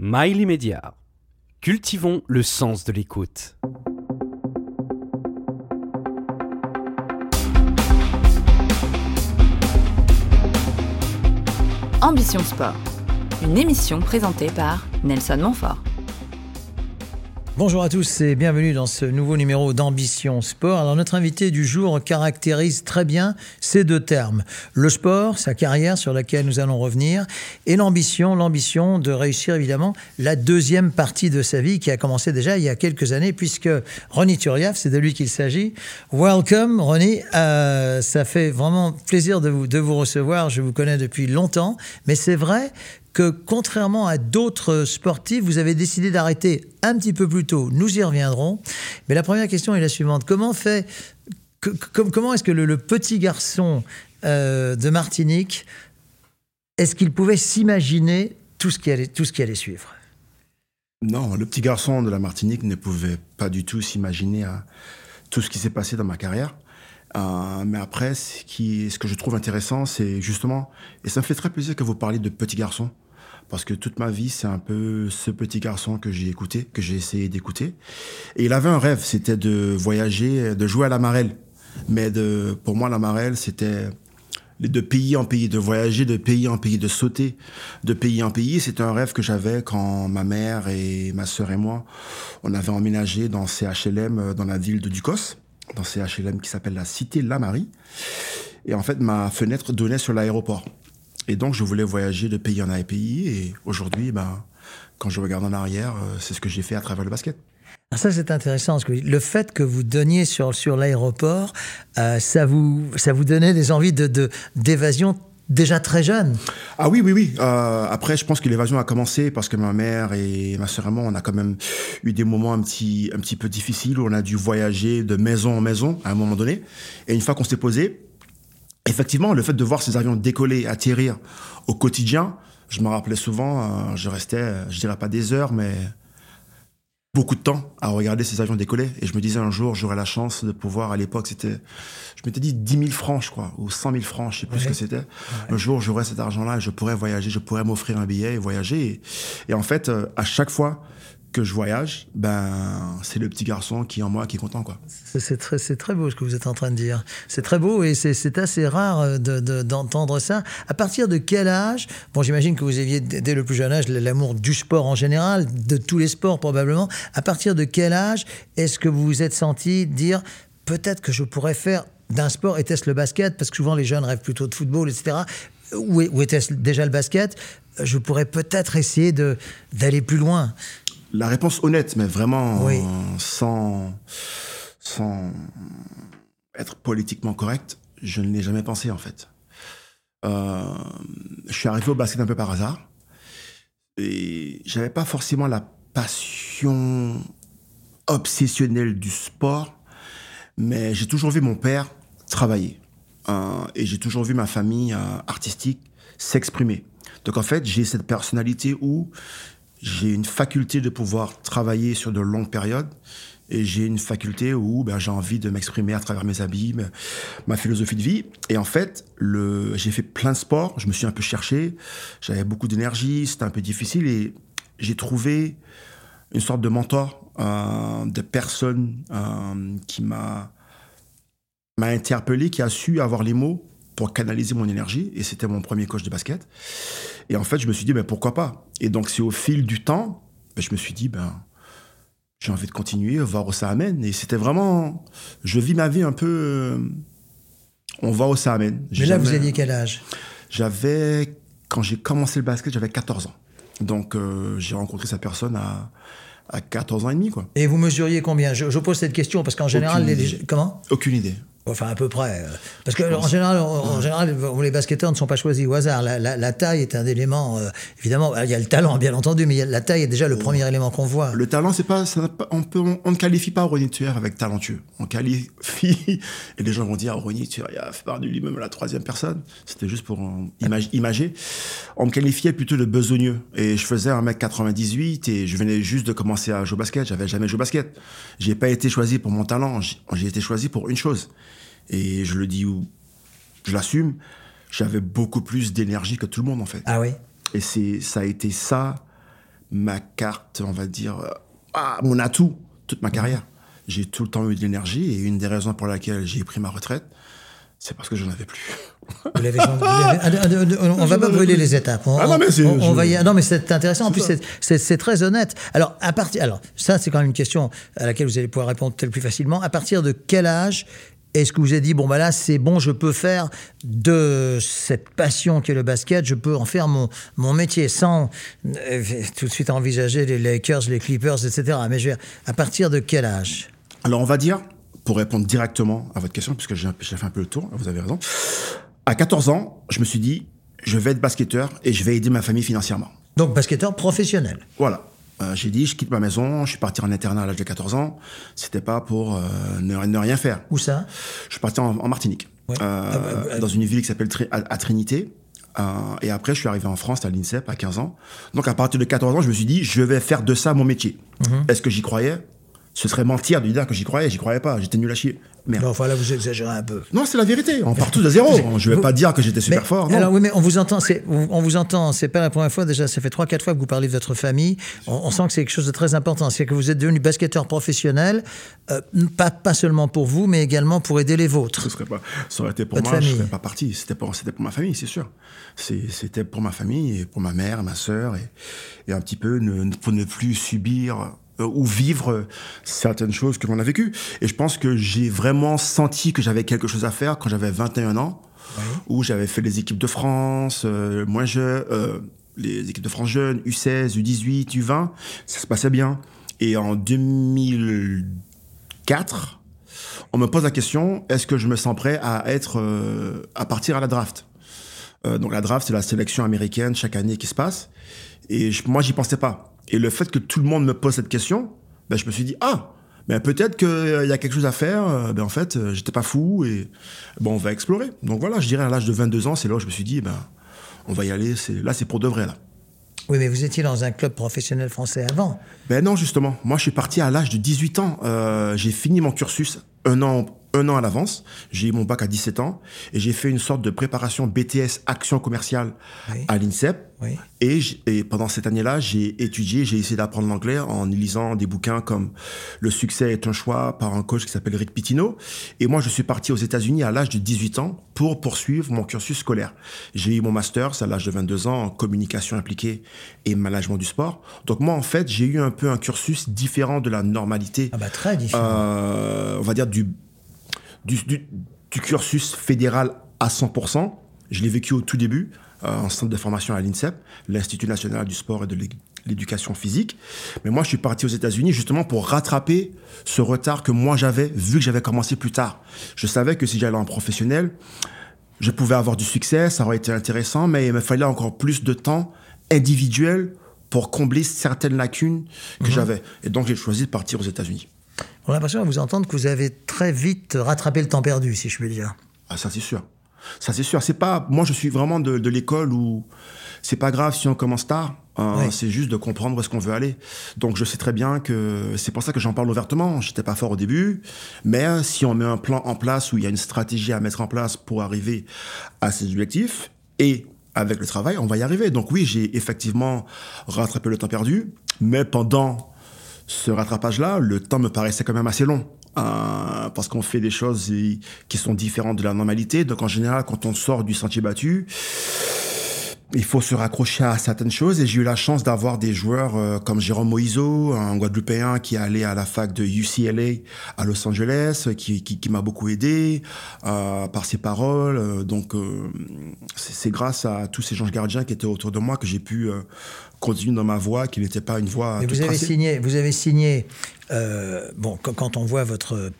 Mail immédiat. Cultivons le sens de l'écoute. Ambition Sport, une émission présentée par Nelson Montfort. Bonjour à tous et bienvenue dans ce nouveau numéro d'Ambition Sport. Alors notre invité du jour caractérise très bien ces deux termes. Le sport, sa carrière sur laquelle nous allons revenir, et l'ambition, l'ambition de réussir évidemment la deuxième partie de sa vie qui a commencé déjà il y a quelques années puisque Ronnie Turiaf, c'est de lui qu'il s'agit. Welcome Ronnie, euh, ça fait vraiment plaisir de vous, de vous recevoir, je vous connais depuis longtemps, mais c'est vrai que contrairement à d'autres sportifs, vous avez décidé d'arrêter un petit peu plus tôt. Nous y reviendrons. Mais la première question est la suivante. Comment fait, comment est-ce que le, petit garçon euh, de Martinique, est-ce qu'il pouvait s'imaginer tout ce qui allait, tout ce qui allait suivre? Non, le petit garçon de la Martinique ne pouvait pas du tout s'imaginer à tout ce qui s'est passé dans ma carrière. Euh, mais après, ce que je trouve intéressant, c'est justement, et ça me fait très plaisir que vous parliez de petit garçon, parce que toute ma vie, c'est un peu ce petit garçon que j'ai écouté, que j'ai essayé d'écouter. Et il avait un rêve, c'était de voyager, de jouer à la marelle. Mais de, pour moi, la marelle, c'était de pays en pays, de voyager de pays en pays, de sauter de pays en pays. C'était un rêve que j'avais quand ma mère et ma sœur et moi, on avait emménagé dans CHLM euh, dans la ville de Ducos, dans CHLM qui s'appelle la Cité La Marie. Et en fait, ma fenêtre donnait sur l'aéroport. Et donc, je voulais voyager de pays en pays. Et aujourd'hui, ben, quand je regarde en arrière, euh, c'est ce que j'ai fait à travers le basket. Ah, ça, c'est intéressant. que le fait que vous donniez sur, sur l'aéroport, euh, ça, vous, ça vous donnait des envies de, d'évasion déjà très jeune. Ah oui, oui, oui. Euh, après, je pense que l'évasion a commencé parce que ma mère et ma sœur et moi, on a quand même eu des moments un petit, un petit peu difficiles où on a dû voyager de maison en maison à un moment donné. Et une fois qu'on s'est posé, effectivement, le fait de voir ces avions décoller, atterrir au quotidien, je me rappelais souvent, euh, je restais, je dirais pas des heures, mais beaucoup de temps à regarder ces avions décoller. Et je me disais un jour, j'aurais la chance de pouvoir, à l'époque, c'était, je m'étais dit 10 000 francs, je crois, ou 100 000 francs, je sais plus ce que c'était. Un jour, j'aurais cet argent-là et je pourrais voyager, je pourrais m'offrir un billet et voyager. et en fait, euh, à chaque fois que je voyage, ben c'est le petit garçon qui est en moi qui est content quoi. C'est très c'est très beau ce que vous êtes en train de dire. C'est très beau et c'est assez rare euh, d'entendre de, ça. À partir de quel âge Bon, j'imagine que vous aviez dès le plus jeune âge l'amour du sport en général, de tous les sports probablement. À partir de quel âge est-ce que vous vous êtes senti dire peut-être que je pourrais faire d'un sport était-ce le basket? Parce que souvent les jeunes rêvent plutôt de football etc. Ou, était-ce déjà le basket? Je pourrais peut-être essayer d'aller plus loin. La réponse honnête, mais vraiment sans, sans être politiquement correct, je ne l'ai jamais pensé en fait. Euh, je suis arrivé au basket un peu par hasard et j'avais pas forcément la passion obsessionnelle du sport, mais j'ai toujours vu mon père travailler euh, et j'ai toujours vu ma famille euh, artistique s'exprimer. Donc en fait, j'ai cette personnalité où j'ai une faculté de pouvoir travailler sur de longues périodes et j'ai une faculté où ben, j'ai envie de m'exprimer à travers mes habits, ma philosophie de vie. Et en fait, j'ai fait plein de sports, je me suis un peu cherché, j'avais beaucoup d'énergie, c'était un peu difficile et j'ai trouvé une sorte de mentor, euh, de personne euh, qui m'a m'a interpellé, qui a su avoir les mots pour canaliser mon énergie. Et c'était mon premier coach de basket. Et en fait, je me suis dit, ben, pourquoi pas? Et donc, c'est au fil du temps, ben, je me suis dit, ben, j'ai envie de continuer, voir où ça amène. Et c'était vraiment. Je vis ma vie un peu. Euh, on voit où ça amène. Mais là, vous aviez quel âge? J'avais. Quand j'ai commencé le basket, j'avais 14 ans. Donc, euh, j'ai rencontré cette personne à, à 14 ans et demi, quoi. Et vous mesuriez combien? Je, je, pose cette question parce qu'en général, les, comment? Aucune idée. Enfin, à peu près. Euh, parce que en général, en, général, les basketteurs ne sont pas choisis au hasard. La, taille est un élément. Euh, évidemment, il y a le talent, bien entendu, mais la taille est déjà le oh. premier élément qu'on voit. Le talent, c'est pas, on, peut, on, ne qualifie pas Ronny Tuer avec talentueux. On qualifie et les gens vont dire Ronny Tuer, il a fait part du lui-même la troisième personne. C'était juste pour imager. On me qualifiait plutôt de besogneux et je faisais 1m98 et je venais juste de commencer à jouer au basket. J'avais jamais joué au basket. J'ai pas été choisi pour mon talent. J'ai été choisi pour une chose et je le dis ou je l'assume, j'avais beaucoup plus d'énergie que tout le monde en fait. Ah oui Et c'est ça a été ça ma carte, on va dire, euh, ah, mon atout toute ma carrière. J'ai tout le temps eu de l'énergie et une des raisons pour laquelle j'ai pris ma retraite, c'est parce que je n'en avais plus. Vous l'avez, ah, ah, on va pas brûler les étapes. On, Ah non, mais c'est- on- on je- va y- non, mais c'est intéressant. En plus, c'est très honnête. Alors, à partir, alors, ça, c'est quand même une question à laquelle vous allez pouvoir répondre peut-être plus facilement. À partir de quel âge est-ce que vous avez dit, bon, bah là, c'est bon, je peux faire de cette passion qui est le basket, je peux en faire mon, mon métier sans euh, tout de suite envisager les Lakers, les Clippers, etc. Mais je veux dire, à partir de quel âge? Alors, on va dire, pour répondre directement à votre question, puisque j'ai fait un peu le tour, vous avez raison. À 14 ans, je me suis dit, je vais être basketteur et je vais aider ma famille financièrement. Donc, basketteur professionnel. Voilà. Euh, j'ai dit, je quitte ma maison, je suis parti en internat à l'âge de 14 ans. C'était pas pour euh, ne, ne rien faire. Où ça? Je suis parti en, en Martinique, Ouais. euh, Ah bah, bah, dans une ville qui s'appelle à, à Trinité. Et après, je suis arrivé en France, à l'INSEP, à 15 ans. Donc, à partir de 14 ans, je me suis dit, je vais faire de ça mon métier. Mhm. Est-ce que j'y croyais? Ce serait mentir de dire que j'y croyais. J'y croyais pas. J'étais nul à chier. Merde. Non, enfin là, vous exagérez un peu. Non, c'est la vérité. On part tous de zéro. Je vais Vous- pas dire que j'étais super Mais- fort. Non. Alors oui, mais on vous entend, on vous entend, c'est pas la première fois déjà, ça fait trois, quatre fois que vous parlez de votre famille. On, on sent que c'est quelque chose de très important, c'est que vous êtes devenu basketteur professionnel, euh, pas, pas seulement pour vous, mais également pour aider les vôtres. Ce serait pas, ça aurait été pour Votre moi, je famille. serais pas parti. C'était pour, c'était pour ma famille, c'est sûr. C'était pour ma famille et pour ma mère, ma sœur et, et un petit peu ne, pour ne plus subir ou vivre euh, certaines choses que l'on a vécues. Et je pense que j'ai vraiment senti que j'avais quelque chose à faire quand j'avais 21 ans, où j'avais fait les équipes de France, euh, moi je, euh, les équipes de France jeunes, U16, U18, U20, ça se passait bien. Et en 2004, on me pose la question est-ce que je me sens prêt à être euh, à partir à la draft? Euh, Donc la draft, c'est la sélection américaine chaque année qui se passe. Et je- moi, j'y pensais pas. Et le fait que tout le monde me pose cette question, ben, je me suis dit ah, mais peut-être qu'il y a quelque chose à faire. Euh, Ben en fait, euh, j'étais pas fou et bon, on va explorer. Donc voilà, je dirais à l'âge de 22 ans, c'est là où je me suis dit ben on va y aller. C'est là, c'est pour de vrai là. Oui, mais vous étiez dans un club professionnel français avant. Ben non, justement. Moi, je suis parti à l'âge de 18 ans. Euh, j'ai fini mon cursus un an, un an à l'avance. J'ai eu mon bac à 17 ans et j'ai fait une sorte de préparation BTS action commerciale Oui. à l'INSEP. Oui. Et, et pendant cette année-là, j'ai étudié, j'ai essayé d'apprendre l'anglais en lisant des bouquins comme Le succès est un choix par un coach qui s'appelle Rick Pitino. Et moi, je suis parti aux États-Unis à l'âge de 18 ans pour poursuivre mon cursus scolaire. J'ai eu mon master à l'âge de 22 ans en communication impliquée et management du sport. Donc moi, en fait, j'ai eu un peu un cursus différent de la normalité Ah bah très différent. euh, on va dire, du, du, du- du cursus fédéral à 100%. Je l'ai vécu au tout début, euh, en centre de formation à l'INSEP, l'Institut national du sport et de l'é- l'éducation physique. Mais moi, je suis parti aux États-Unis justement pour rattraper ce retard que moi j'avais, vu que j'avais commencé plus tard. Je savais que si j'allais en professionnel, je pouvais avoir du succès, ça aurait été intéressant, mais il me fallait encore plus de temps individuel pour combler certaines lacunes que j'avais. Et donc, j'ai choisi de partir aux États-Unis. On a l'impression à vous entendre que vous avez très vite rattrapé le temps perdu, si je puis dire. Ah, ça c'est sûr. Ça c'est sûr. C'est pas. Moi, je suis vraiment de, de l'école où c'est pas grave si on commence tard. hein, Oui. C'est juste de comprendre où est-ce qu'on veut aller. Donc, je sais très bien que c'est pour ça que j'en parle ouvertement. J'étais pas fort au début, mais si on met un plan en place où il y a une stratégie à mettre en place pour arriver à ces objectifs et avec le travail, on va y arriver. Donc oui, j'ai effectivement rattrapé le temps perdu, mais pendant ce rattrapage-là, le temps me paraissait quand même assez long. Euh, parce qu'on fait des choses qui sont différentes de la normalité. Donc en général, quand on sort du sentier battu, il faut se raccrocher à certaines choses. Et j'ai eu la chance d'avoir des joueurs euh, comme Jérôme Moiseau, un Guadeloupéen qui est allé à la fac de UCLA à Los Angeles, qui, qui, qui m'a beaucoup aidé euh, par ses paroles. Euh, donc euh, c'est grâce à tous ces gens gardiens qui étaient autour de moi que j'ai pu euh, continuer dans ma voie, qui n'était pas une voie Mais toute vous avez tracée. signé, vous avez signé. euh, bon, quand on voit votre,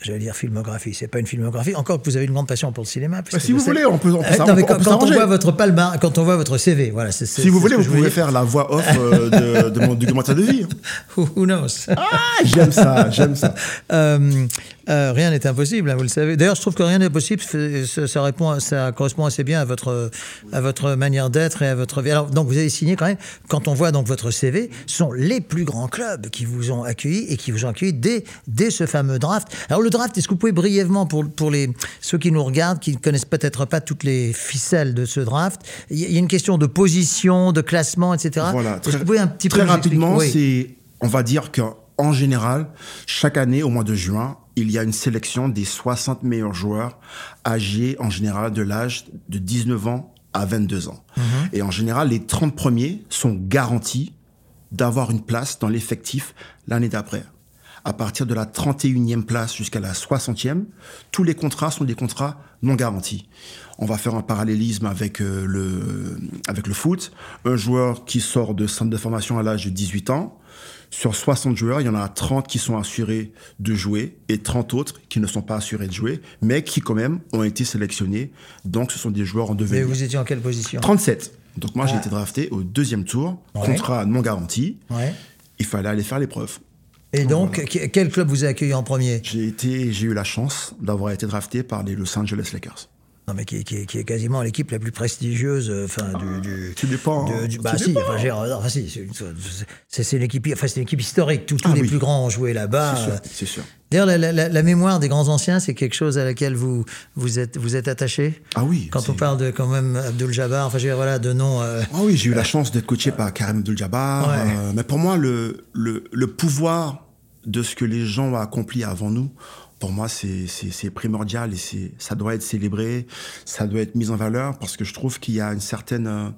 j'allais dire filmographie, c'est pas une filmographie. Encore que vous avez une grande passion pour le cinéma. Bah, si vous sais- voulez, on peut, on peut s'arranger, non, mais on quand, peut quand on voit votre palma, quand on voit votre CV, voilà. c'est- c'est- Si vous voulez, vous pouvez faire la voix off euh, de, de mon documentaire de vie. Who who knows? Ah, j'aime ça, j'aime ça. Euh, Euh, rien n'est impossible, hein, vous le savez. D'ailleurs, je trouve que rien n'est possible. Ça, ça, répond, ça correspond assez bien à votre, à votre manière d'être et à votre vie. Alors, donc, vous avez signé quand même, quand on voit donc votre CV, sont les plus grands clubs qui vous ont accueilli et qui vous ont accueilli dès, dès ce fameux draft. Alors, le draft, est-ce que vous pouvez brièvement, pour, pour les, ceux qui nous regardent, qui ne connaissent peut-être pas toutes les ficelles de ce draft, il y a une question de position, de classement, etc. Voilà. Très, un petit très rapidement, c'est, on va dire qu'en général, chaque année, au mois de juin, il y a une sélection des 60 meilleurs joueurs âgés en général de l'âge de 19 ans à 22 ans. Mhm. Et en général, les 30 premiers sont garantis d'avoir une place dans l'effectif l'année d'après. À partir de la 31e place jusqu'à la 60e, tous les contrats sont des contrats non garantis. On va faire un parallélisme avec, euh, le, avec le foot. Un joueur qui sort de centre de formation à l'âge de 18 ans, sur 60 joueurs, il y en a 30 qui sont assurés de jouer et 30 autres qui ne sont pas assurés de jouer, mais qui quand même ont été sélectionnés. Donc ce sont des joueurs en devenir. Mais vous étiez en quelle position? 37. Donc moi j'ai été drafté au deuxième tour, contrat non garanti. Il fallait aller faire l'épreuve. Et donc, quel club vous a accueilli en premier? J'ai été, j'ai eu la chance d'avoir été drafté par les Los Angeles Lakers. Non, mais qui, est quasiment l'équipe la plus prestigieuse, euh, enfin, du, du. Tu dépends. Du, bah, si, enfin, si, c'est enfin, c'est l'équipe historique. Tous, tous ah les plus grands ont joué là-bas. C'est sûr. D'ailleurs, la, la, la, mémoire des grands anciens, c'est quelque chose à laquelle vous, vous êtes, vous êtes attaché? Ah oui. Quand on parle de, quand même, Abdul Jabbar, enfin, je veux dire, voilà, de noms. Euh, ah oui, j'ai eu la chance d'être coaché par Karim Abdul Jabbar. Euh, mais pour moi, le, le, le pouvoir de ce que les gens ont accompli avant nous, pour moi, c'est primordial et ça doit être célébré, ça doit être mis en valeur parce que je trouve qu'il y a une certaine euh,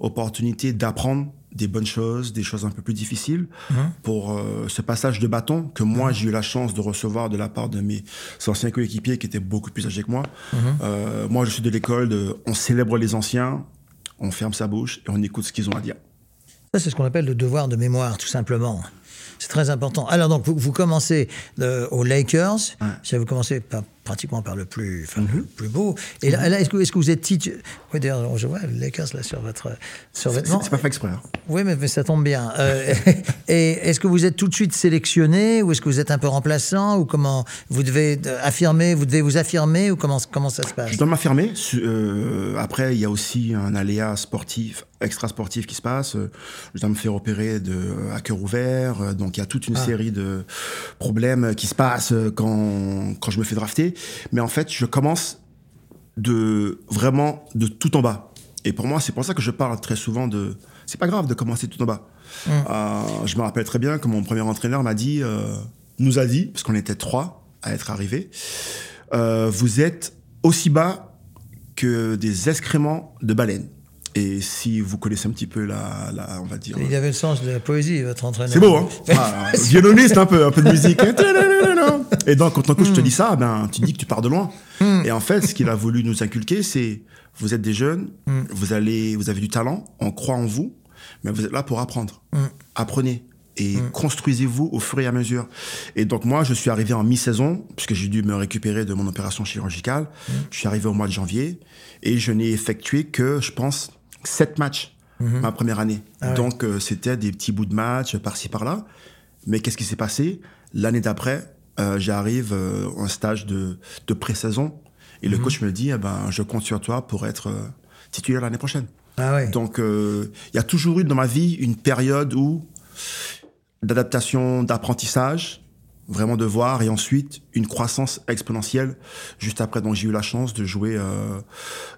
opportunité d'apprendre des bonnes choses, des choses un peu plus difficiles mmh. pour euh, ce passage de bâton que moi mmh. j'ai eu la chance de recevoir de la part de mes anciens coéquipiers qui étaient beaucoup plus âgés que moi. Mmh. Euh, moi, je suis de l'école de on célèbre les anciens, on ferme sa bouche et on écoute ce qu'ils ont à dire. Ça, c'est ce qu'on appelle le devoir de mémoire, tout simplement. C'est très important. Alors donc, vous, vous commencez euh, aux Lakers. Ouais. Vous commencez par, pratiquement par le plus, enfin, mm -hmm. le plus beau. Et là, là est-ce que, est que, vous êtes titulaire Oui, d'ailleurs, je vois Lakers là sur votre sur vêtement. C'est pas fait exprès. Hein. Oui, mais, mais, ça tombe bien. Euh, et est-ce que vous êtes tout de suite sélectionné ou est-ce que vous êtes un peu remplaçant ou comment vous devez affirmer, vous devez vous affirmer ou comment comment ça se passe? Je dois m'affirmer. Euh, après, il y a aussi un aléa sportif extra sportif qui se passe. Je dois me faire opérer de à cœur ouvert. Donc il y a toute une ah. série de problèmes qui se passent quand, quand je me fais drafter. Mais en fait, je commence de vraiment de tout en bas. Et pour moi, c'est pour ça que je parle très souvent de. C'est pas grave de commencer tout en bas. Mm. Euh, je me rappelle très bien que mon premier entraîneur m'a dit, euh, nous a dit, parce qu'on était trois à être arrivés, euh, vous êtes aussi bas que des excréments de baleines. Et si vous connaissez un petit peu la, la on va dire. Il avait le sens de la poésie, votre entraîneur. C'est beau, hein ah, Violoniste un peu, un peu de musique. Et donc, quand un coach te dit ça, ben, tu dis que tu pars de loin. Hmm. Et en fait, ce qu'il a voulu nous inculquer, c'est vous êtes des jeunes, hmm. vous allez, vous avez du talent, on croit en vous, mais vous êtes là pour apprendre. Hmm. Apprenez et construisez-vous au fur et à mesure. Et donc moi, je suis arrivé en mi-saison, puisque j'ai dû me récupérer de mon opération chirurgicale. Je suis arrivé au mois de janvier et je n'ai effectué que, je pense, sept matchs mhm. ma première année. Ah Donc, euh, c'était des petits bouts de match par-ci, par-là. Mais qu'est-ce qui s'est passé? L'année d'après, euh, j'arrive euh, en stage de, de pré-saison. Et le mhm. coach me dit, eh ben, je compte sur toi pour être titulaire l'année prochaine. Ah Donc, il y a toujours eu dans ma vie une période où d'adaptation, d'apprentissage, vraiment de voir et ensuite une croissance exponentielle juste après. Donc j'ai eu la chance de jouer euh,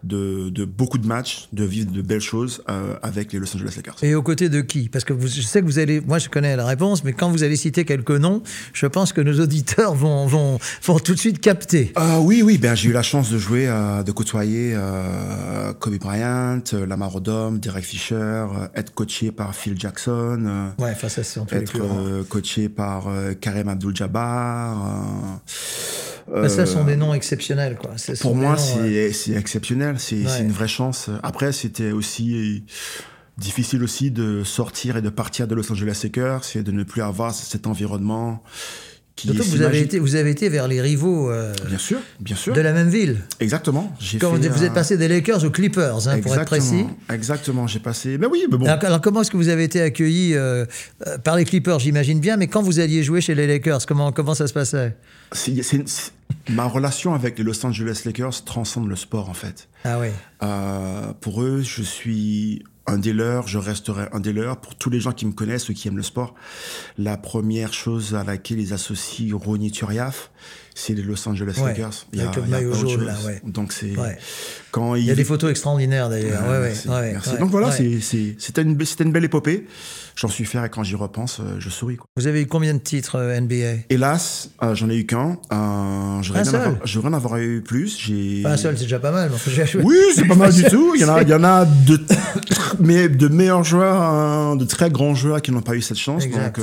de, de, beaucoup de matchs de vivre de belles choses euh, avec les Los Angeles Lakers. Et aux côtés de qui? Parce que vous, je sais que vous allez moi je connais la réponse mais quand vous allez citer quelques noms je pense que nos auditeurs vont vont, vont tout de suite capter. Euh, oui oui ben j'ai eu la chance de jouer euh, de côtoyer euh, Kobe Bryant Lamar Odom Derek Fisher être coaché par Phil Jackson ouais enfin ça c'est être coaché par Karim Abdul Jabbar. Euh, ça sont des noms exceptionnels, quoi. Pour moi, c'est exceptionnel. C'est une vraie chance. Après, c'était aussi difficile aussi de sortir et de partir de Los Angeles Lakers, c'est de ne plus avoir cet environnement qui Surtout que vous avez, été, vous avez été vers les rivaux euh, bien sûr, bien sûr. de la même ville. Exactement. Quand vous, vous êtes passé des Lakers aux Clippers, hein, pour être précis. Exactement, j'ai passé. Mais oui, mais bon. Alors, comment est-ce que vous avez été accueilli euh, euh, par les Clippers, j'imagine bien, mais quand vous alliez jouer chez les Lakers, comment, comment ça se passait? Ma relation avec les Los Angeles Lakers transcende le sport, en fait. Ah oui. pour eux, je suis un des leurs, je resterai un des leurs. Pour tous les gens qui me connaissent, ceux qui aiment le sport, la première chose à laquelle ils associent Ronnie Turiaf, c'est les Los Angeles Lakers. Il y a, il y a maillot jaune, là, ouais. Donc c'est quand il... il... y a des photos extraordinaires d'ailleurs. Merci. Donc voilà, c'était une, une, belle épopée. J'en suis fier et quand j'y repense, euh, je souris. Quoi. Vous avez eu combien de titres euh, NBA Hélas, euh, j'en ai eu qu'un. Euh, je voudrais en avoir eu plus. Pas un seul, c'est déjà pas mal. oui, c'est pas mal du tout. Il y en a, il y en a de, mais de meilleurs joueurs, hein, de très grands joueurs qui n'ont pas eu cette chance. Donc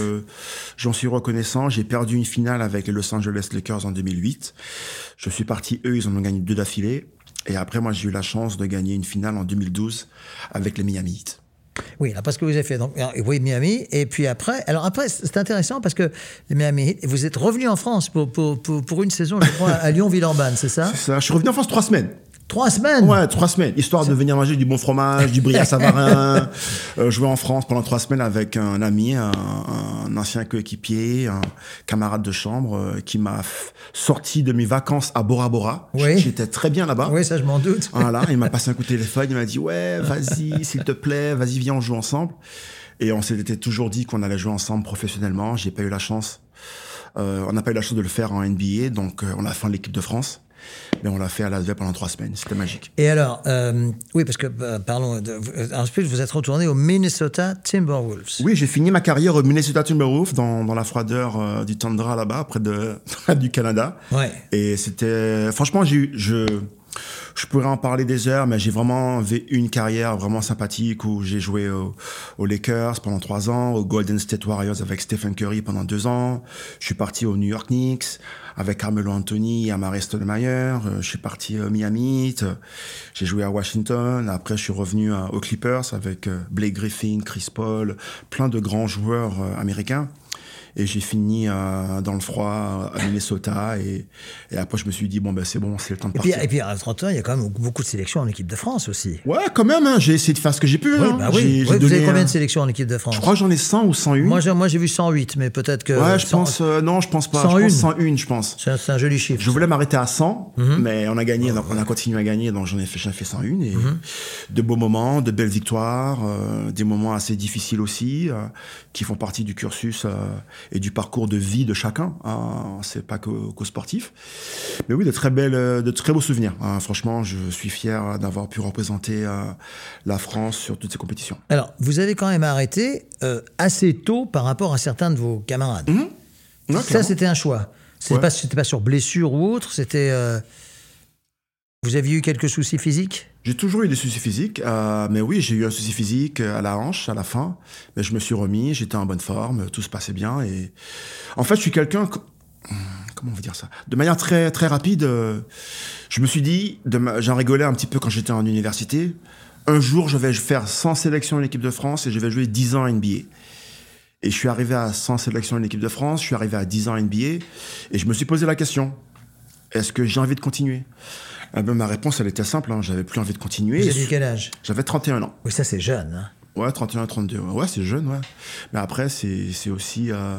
j'en suis reconnaissant. J'ai perdu une finale avec les Los Angeles Lakers en 2008. Je suis parti, eux, ils en ont gagné deux d'affilée. Et après, moi, j'ai eu la chance de gagner une finale en 2012 avec les Miami Heat. Oui, là, parce que vous avez fait donc, oui, Miami. Et puis après, alors après, c'est intéressant parce que les Miami vous êtes revenu en France pour, pour, pour, une saison, je crois, à Lyon-Villeurbanne, c'est ça? C'est ça. Je suis revenu en France trois semaines. Trois semaines Ouais, trois semaines. Histoire de venir manger du bon fromage, du brie à Savarin. euh, jouer en France pendant trois semaines avec un ami, un, un ancien coéquipier, un camarade de chambre euh, qui m'a sorti de mes vacances à Bora Bora. Oui. J'étais très bien là-bas. Oui, ça je m'en doute. Voilà, il m'a passé un coup de téléphone, il m'a dit ouais, vas-y, s'il te plaît, vas-y, viens, on joue ensemble. Et on s'était toujours dit qu'on allait jouer ensemble professionnellement. J'ai pas eu la chance. Euh, on n'a pas eu la chance de le faire en NBA, donc euh, on a fait l'équipe de France. Mais on l'a fait à Vegas pendant trois semaines. C'était magique. Et alors, euh, oui, parce que, euh, parlons, de, ensuite, vous êtes retourné au Minnesota Timberwolves. Oui, j'ai fini ma carrière au Minnesota Timberwolves dans, dans la froideur euh, du tundra là-bas, près, de, du Canada. Ouais. Et c'était. Franchement, j'ai je je pourrais en parler des heures, mais j'ai vraiment une carrière vraiment sympathique où j'ai joué aux Lakers pendant trois ans, aux Golden State Warriors avec Stephen Curry pendant deux ans. Je suis parti aux New York Knicks avec Carmelo Anthony et Amare Stoudemire. Euh, je suis parti à Miami. J'ai joué à Washington. Après, je suis revenu aux Clippers avec euh, Blake Griffin, Chris Paul, plein de grands joueurs euh, américains. Et j'ai fini euh, dans le froid à Minnesota. Et, et, après, je me suis dit, bon, ben c'est bon, c'est le temps de et partir. Puis, et puis, à 30 ans, il y a quand même beaucoup de sélections en équipe de France aussi. Ouais, quand même. Hein, j'ai essayé de faire ce que j'ai pu. Oui, hein. bah oui. vous avez combien de sélections en équipe de France Je crois que j'en ai 100 ou 101. Moi, j'ai, moi, j'ai vu 108, mais peut-être que. Ouais, je 100... pense. Euh, non, je pense pas. 101. Je pense 101, je pense. C'est un, c'est un joli chiffre. Je voulais m'arrêter à 100, mm -hmm. mais on a gagné, donc on a continué à gagner, donc j'en ai fait, j'en ai fait 101. Et -hmm. de beaux moments, de belles victoires, euh, des moments assez difficiles aussi, euh, qui font partie du cursus euh, et du parcours de vie de chacun. Hein, c'est pas qu'aux qu sportifs. Mais oui, de très belles, de très beaux souvenirs. Hein. Franchement, je suis fier d'avoir pu représenter euh, la France sur toutes ces compétitions. Alors, vous avez quand même arrêté euh, assez tôt par rapport à certains de vos camarades. Mmh. Ouais, Ça, c'était un choix. C'était Ouais. pas, pas sur blessure ou autre. C'était. euh, Vous aviez eu quelques soucis physiques? J'ai toujours eu des soucis physiques, euh, mais oui, j'ai eu un souci physique à la hanche à la fin, mais je me suis remis, j'étais en bonne forme, tout se passait bien et en fait, je suis quelqu'un que- comment on va dire ça? De manière très très rapide, euh, je me suis dit, de j'en rigolais un petit peu quand j'étais en université. Un jour, je vais faire 100 sélections en équipe de France et je vais jouer 10 ans NBA. Et je suis arrivé à 100 sélections en équipe de France, je suis arrivé à 10 ans NBA et je me suis posé la question est-ce que j'ai envie de continuer? Eh ben, Ma réponse, elle était simple, hein, j'avais plus envie de continuer. Vous aviez quel âge? J'avais 31 ans. Oui, ça, c'est jeune. hein. Ouais, 31, 32. Ouais, c'est jeune, ouais. Mais après, c'est aussi. euh,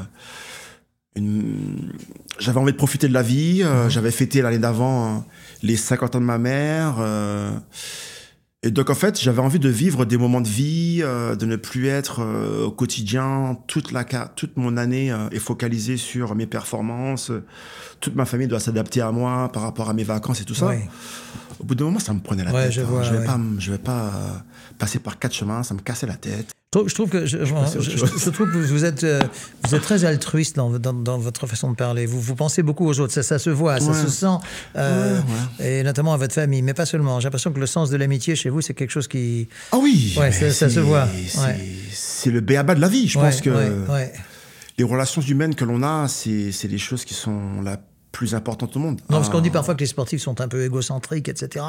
une... J'avais envie de profiter de la vie. euh, J'avais fêté l'année d'avant euh, les 50 ans de ma mère. euh, et donc, en fait, j'avais envie de vivre des moments de vie, euh, de ne plus être euh, au quotidien. Toute, la, toute mon année euh, est focalisée sur mes performances. Toute ma famille doit s'adapter à moi par rapport à mes vacances et tout ça. Ouais. Au bout d'un moment, ça me prenait la Ouais, tête. je hein. vois, je vais ouais. pas, me- je vais pas passer par quatre chemins, ça me cassait la tête. Je trouve- que je, trouve que vous êtes euh, vous êtes très altruiste dans, dans, dans votre façon de parler. Vous vous pensez beaucoup aux autres, ça, ça se voit, ça se sent, euh, Ouais, et notamment à votre famille, mais pas seulement. J'ai l'impression que le sens de l'amitié chez vous, c'est quelque chose qui Ah oui, ça- ça se voit, C'est le béaba de la vie. Je pense que les relations humaines que l'on a, c'est c'est les choses qui sont la plus importantes au monde. Non, parce qu'on Ah. dit parfois que les sportifs sont un peu égocentriques, etc.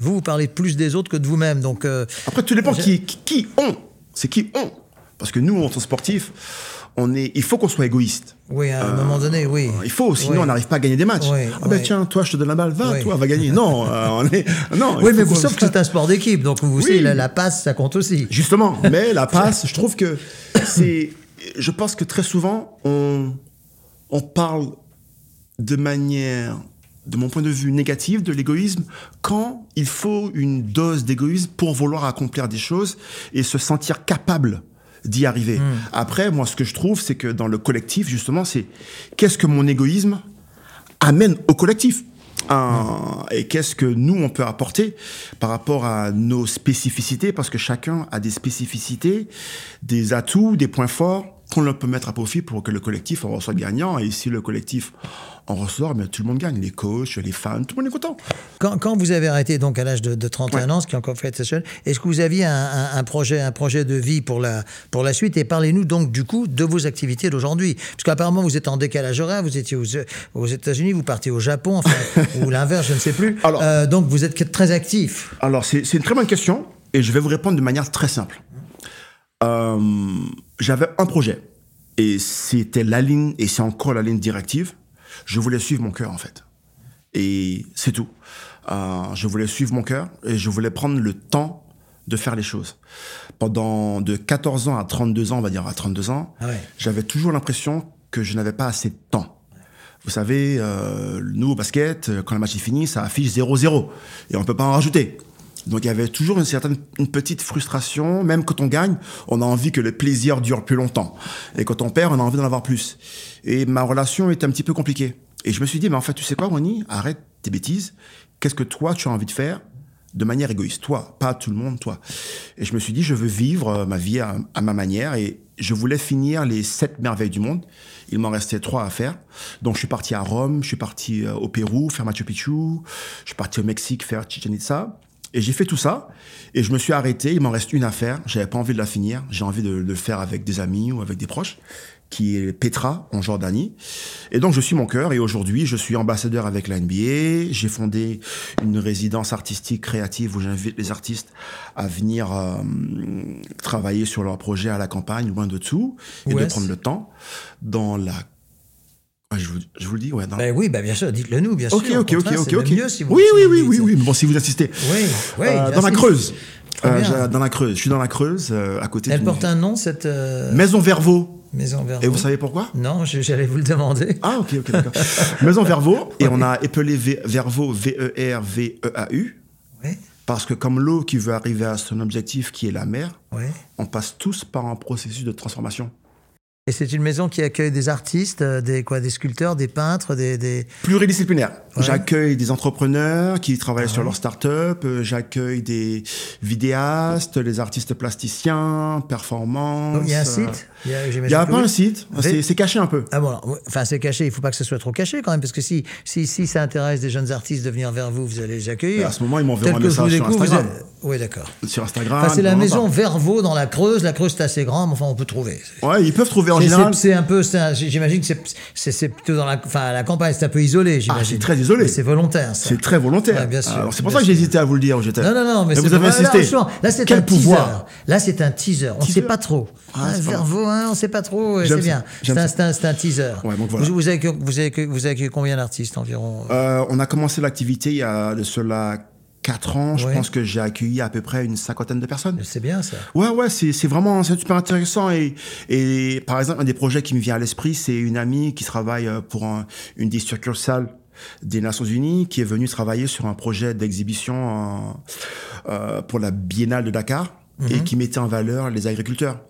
Vous, vous parlez plus des autres que de vous-même, donc. euh, Après, tout dépend qui, qui, ont. C'est qui ont. Parce que nous, en tant que sportifs, on est, il faut qu'on soit égoïste. Oui, à un moment donné, oui. Il faut, sinon Oui. on n'arrive pas à gagner des matchs. Oui, ah ben oui. tiens, toi je te donne la balle, va, toi va gagner. Non, euh, on est, non. Oui, mais vous sauf que c'est un sport d'équipe, donc vous savez, la, la passe, ça compte aussi. Justement, mais la passe, je trouve que c'est. Je pense que très souvent, on, on parle de manière, de mon point de vue, négative de l'égoïsme quand il faut une dose d'égoïsme pour vouloir accomplir des choses et se sentir capable d'y arriver. Après, moi, ce que je trouve, c'est que dans le collectif, justement, c'est qu'est-ce que mon égoïsme amène au collectif Un- et qu'est-ce que nous on peut apporter par rapport à nos spécificités parce que chacun a des spécificités, des atouts, des points forts qu'on peut mettre à profit pour que le collectif en ressorte gagnant et si le collectif en ressort, mais tout le monde gagne, les coachs, les fans, tout le monde est content. Quand, quand vous avez arrêté donc à l'âge de, de 31 Ouais. ans, ce qui est encore fait seul, est-ce que vous aviez un, un- un projet, un projet de vie pour la, pour la suite? Et parlez-nous donc du coup de vos activités d'aujourd'hui. Parce qu'apparemment vous êtes en décalage horaire, vous étiez aux, aux États-Unis, vous partez au Japon, enfin, ou l'inverse, je ne sais plus. Alors- Euh, donc vous êtes très actif. Alors, c'est une très bonne question et je vais vous répondre de manière très simple. Euh, J'avais un projet et c'était la ligne, et c'est encore la ligne directive. Je voulais suivre mon cœur, en fait. Et c'est tout. Euh, je voulais suivre mon cœur et je voulais prendre le temps de faire les choses. Pendant de 14 ans à 32 ans, on va dire à 32 ans, Ah ouais. j'avais toujours l'impression que je n'avais pas assez de temps. Vous savez, euh, nous au basket, quand le match est fini, ça affiche 0-0 et on peut pas en rajouter. Donc il y avait toujours une certaine, une petite frustration, même quand on gagne, on a envie que le plaisir dure plus longtemps. Et quand on perd, on a envie d'en avoir plus. Et ma relation était un petit peu compliquée. Et je me suis dit, mais en fait, tu sais quoi, Ronnie, arrête tes bêtises. Qu'est-ce que toi, tu as envie de faire de manière égoïste? Toi, pas tout le monde, toi. Et je me suis dit, je veux vivre euh, ma vie à, à ma manière et je voulais finir les sept merveilles du monde. Il m'en restait trois à faire. Donc je suis parti à Rome, je suis parti euh, au Pérou faire Machu Picchu, je suis parti au Mexique faire Chichen Itza. Et j'ai fait tout ça et je me suis arrêté. Il m'en reste une à faire. J'avais pas envie de la finir. J'ai envie de, de le faire avec des amis ou avec des proches, qui est Petra en Jordanie. Et donc je suis mon cœur et aujourd'hui je suis ambassadeur avec la NBA. J'ai fondé une résidence artistique créative où j'invite les artistes à venir euh, travailler sur leurs projets à la campagne, loin de tout, et de prendre le temps dans la. Ah, je, vous, je vous le dis, ouais. Ben oui, ben bien sûr, dites-le nous, bien sûr. Ok, ok, ok, ok. mieux si vous oui, oui, oui, oui, oui. Mais bon, si vous insistez. Oui, oui. Euh, dans la. Creuse. Euh, dans la Creuse. Je suis dans la Creuse, euh, à côté Elle d'une porte un nom, cette maison Vervaux. maison verte. Et vous savez pourquoi? Non, j'allais vous le demander. Ah, ok, ok, d'accord. maison Vervaux. Et on a épelé Vervaux, V-E-R-V-E-A-U. Oui, Parce que comme l'eau qui veut arriver à son objectif, qui est la mer, on passe tous par un processus de transformation. Et c'est une maison qui accueille des artistes, euh, des quoi, des sculpteurs, des peintres, des, des... Pluridisciplinaire. Ouais. J'accueille des entrepreneurs qui travaillent sur leur start-up, euh, j'accueille des vidéastes, les artistes plasticiens, performance. Donc, il y a un euh, site. Il y a, pas un site, c'est caché un peu. Ah bon, enfin c'est caché, il faut pas que ce soit trop caché quand même, parce que si, si, si ça intéresse des jeunes artistes de venir vers vous, vous allez les Et accueillir. à ce moment, ils m'enverront un message sur Instagram. êtes- Oui, d'accord. Sur Instagram. Enfin, c'est la maison. Vervaux dans la Creuse. La Creuse, c'est assez grand, mais enfin, on peut trouver. Ouais, ils peuvent trouver en C'est- général. C'est un peu, c'est un- j'imagine que c'est- c'est c'est plutôt dans la, enfin, la campagne, c'est un peu isolé, j'imagine. Ah, c'est très isolé. Mais C'est volontaire, ça. C'est très volontaire. Ouais, bien sûr, Alors, c'est pour ça que hésité à vous le dire j'étais. Non, non, non, mais, c'est vous avez pas- insisté. Là, c'est Quel un pouvoir. teaser. Là, c'est un teaser. On ne Teaser. sait pas trop. Ah, Hein, hein, on ne sait pas trop. C'est bien. C'est un, teaser. Ouais, donc voilà. vous, vous, avez, vous, avez, que- vous avez accueilli combien d'artistes environ? Euh, on a commencé l'activité il y a de cela 4 ans. Je Ouais. pense que j'ai accueilli à peu près une cinquantaine de personnes. C'est bien, ça. Ouais, ouais, c'est c'est vraiment c'est super intéressant. Et, et par exemple, un des projets qui me vient à l'esprit, c'est une amie qui travaille euh, pour un- une des succursales des Nations Unies, qui est venue travailler sur un projet d'exhibition euh, euh, pour la Biennale de Dakar et qui mettait en valeur les agriculteurs.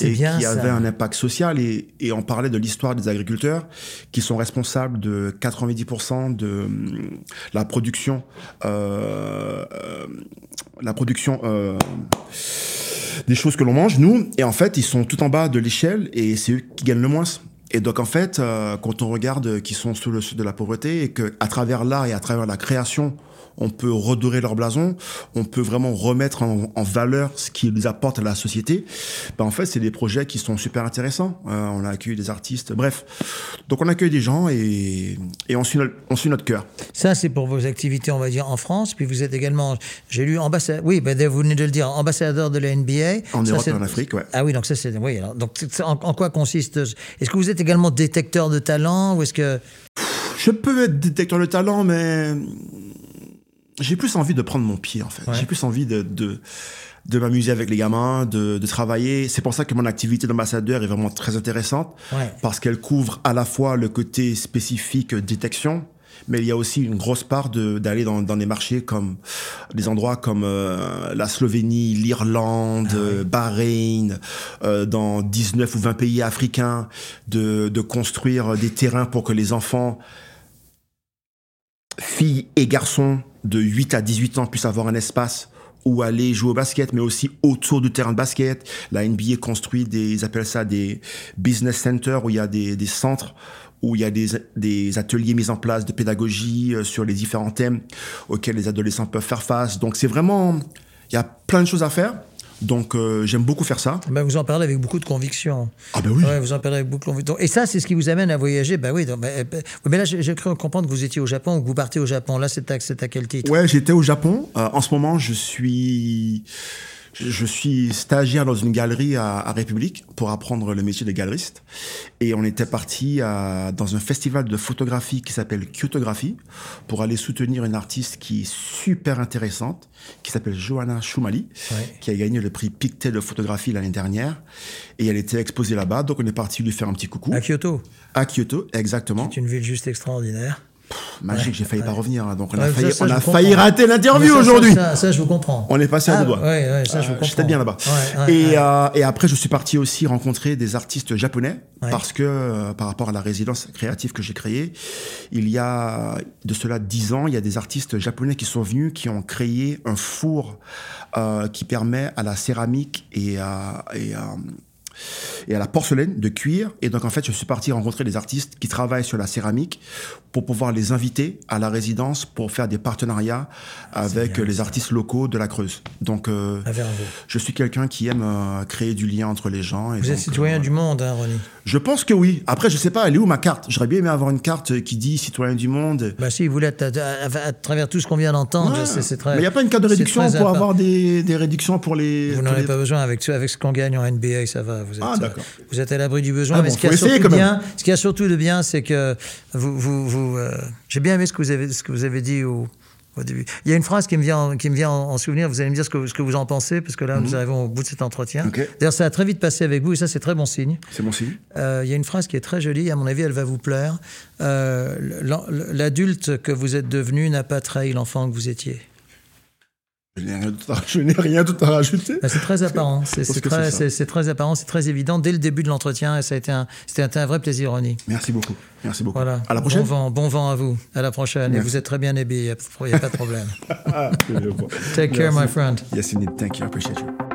Et bien, qui ça. avait un impact social. Et, et on parlait de l'histoire des agriculteurs qui sont responsables de 90% de hum, la production euh, euh, la production euh, des choses que l'on mange nous. Et en fait ils sont tout en bas de l'échelle et c'est eux qui gagnent le moins. Et donc en fait, euh, quand on regarde qui sont sous le sud de la pauvreté et que à travers l'art et à travers la création, on peut redorer leur blason, on peut vraiment remettre en, valeur ce qu'ils apportent à la société. Ben, en fait, c'est des projets qui sont super intéressants. Euh, on a accueilli des artistes, bref. Donc on accueille des gens et, et on, suit notre, on suit notre cœur. Ça, c'est pour vos activités, on va dire, en France. Puis vous êtes également, j'ai lu, ambassadeur, oui, ben, vous venez de le dire, ambassadeur de la NBA. En Europe et en Afrique, ouais. Ah oui, donc ça, c'est, oui. donc, en, en, quoi consiste Est-ce que vous êtes également détecteur de talent ou est-ce que. Je peux être détecteur de talent, mais j'ai plus envie de prendre mon pied, en fait. J'ai plus envie de, de, de m'amuser avec les gamins, de, de travailler. C'est pour ça que mon activité d'ambassadeur est vraiment très intéressante, parce qu'elle couvre à la fois le côté spécifique détection, mais il y a aussi une grosse part d'aller dans, dans des marchés comme des endroits comme euh, la Slovénie, l'Irlande, ah Bahreïn, euh, dans 19 ou 20 pays africains, de, de construire des terrains pour que les enfants filles et garçons de 8 à 18 ans puissent avoir un espace où aller jouer au basket, mais aussi autour du terrain de basket. La NBA construit des, ils appellent ça des business centers, où il y a des, des centres où il y a des, des, ateliers mis en place de pédagogie euh, sur les différents thèmes auxquels les adolescents peuvent faire face. Donc c'est vraiment, il y a plein de choses à faire. Donc euh, j'aime beaucoup faire ça. Ben, vous en parlez avec beaucoup de conviction. Ah ben oui. vous en parlez avec beaucoup de conviction. Et ça, c'est ce qui vous amène à voyager. Ben oui. Donc, ben, ben, mais là, j'ai cru comprendre que vous étiez au Japon ou que vous partez au Japon. Là, c'est à, à, quel titre? Ouais, j'étais au Japon. Euh, en ce moment, je suis je suis stagiaire dans une galerie à, République pour apprendre le métier de galeriste. Et on était parti dans un festival de photographie qui s'appelle Kyotographie pour aller soutenir une artiste qui est super intéressante, qui s'appelle Johanna Schumali, qui a gagné le prix Pictet de photographie l'année dernière. Et elle était exposée là-bas, donc on est parti lui faire un petit coucou. À Kyoto À Kyoto, exactement. C'est une ville juste extraordinaire magique, j'ai failli pas revenir. Hein, donc on a failli, on a failli rater l'interview aujourd'hui. Ça, ça, je vous comprends. On est passé à deux doigts. Ouais, ouais, ça, je vous euh, comprends. J'étais bien là-bas. et, euh, et après, je suis parti aussi rencontrer des artistes japonais parce que euh, par rapport à la résidence créative que j'ai créée, il y a de cela dix ans, il y a des artistes japonais qui sont venus, qui ont créé un four euh, qui permet à la céramique et à, et à et à la porcelaine de cuir. Et donc, en fait, je suis parti rencontrer des artistes qui travaillent sur la céramique pour pouvoir les inviter à la résidence pour faire des partenariats avec les artistes locaux de la Creuse. Donc, euh, je suis quelqu'un qui aime euh, créer du lien entre les gens. Et Vous êtes citoyen euh, du monde, hein, Ronnie Je pense que oui. Après, je sais pas, elle est où ma carte? J'aurais bien aimé avoir une carte qui dit citoyen du monde. Bah si, vous l'êtes à, travers tout ce qu'on vient d'entendre. C'est très. Mais il n'y a pas une carte de réduction pour avoir des, des, réductions pour les. Vous n'en avez pas besoin avec, avec ce qu'on gagne en NBA, ça va. Vous êtes, ah. Vous êtes à l'abri du besoin. Ah mais ce, qui a surtout bien, ce qui a surtout de bien, c'est que vous, vous, vous j'ai bien aimé ce que vous avez, ce que vous avez dit au, au, début. Il y a une phrase qui me vient, qui me vient en, souvenir. Vous allez me dire ce que, ce que vous en pensez, parce que là, nous mhm. arrivons au bout de cet entretien. D'ailleurs, ça a très vite passé avec vous, et ça, c'est très bon signe. C'est bon signe. Euh, il y a une phrase qui est très jolie. À mon avis, elle va vous plaire. Euh, L'adulte que vous êtes devenu n'a pas trahi l'enfant que vous étiez. Je n'ai rien d'autre à rajouter. Bah, c'est très apparent. C'est très, très, apparent, c'est très évident. Dès le début de l'entretien, et ça a été un, c'était un, vrai plaisir, Ronnie. Merci beaucoup. Merci beaucoup. Voilà. À la prochaine. Bon vent, bon vent à vous. À la prochaine. Et vous êtes très bien habillé. Il n'y a, pas de problème. Take care, my friend. Yes, indeed. Thank you. I appreciate you.